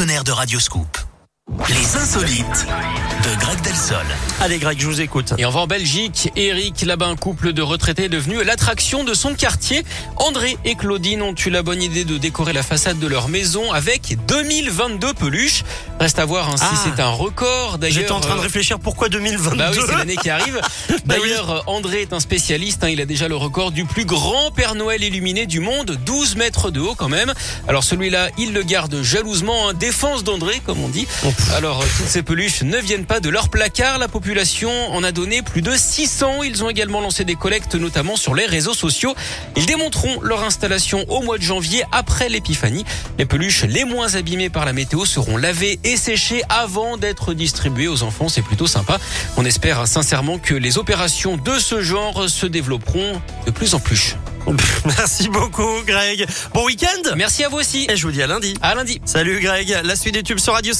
partenaire de Radioscoop. Les insolites de Greg Delsol. Allez Greg, je vous écoute. Et on va en Belgique. Eric, là-bas, un couple de retraités est devenu l'attraction de son quartier. André et Claudine ont eu la bonne idée de décorer la façade de leur maison avec 2022 peluches. Reste à voir hein, si Ah. c'est un record. D'ailleurs, J'étais en train de euh, réfléchir pourquoi 2022 Bah oui, c'est l'année qui arrive. Bah. D'ailleurs, euh, André est un spécialiste. hein, il a déjà le record du plus grand Père Noël illuminé du monde, 12 mètres de haut quand même. Alors celui-là, il le garde jalousement. hein, défense d'André, comme on dit. Alors euh, toutes ces peluches ne viennent pas de leur placard. La population en a donné plus de 600. Ils ont également lancé des collectes, notamment sur les réseaux sociaux. Ils démonteront leur installation au mois de janvier après l'épiphanie. Les peluches les moins abîmées par la météo seront lavées et séchées avant d'être distribuées aux enfants. C'est plutôt sympa. On espère sincèrement que les opérations de ce genre se développeront de plus en plus. Merci beaucoup Greg. Bon week-end Merci à vous aussi. Et je vous dis à lundi. À lundi. Salut Greg, la suite des tubes sur Radio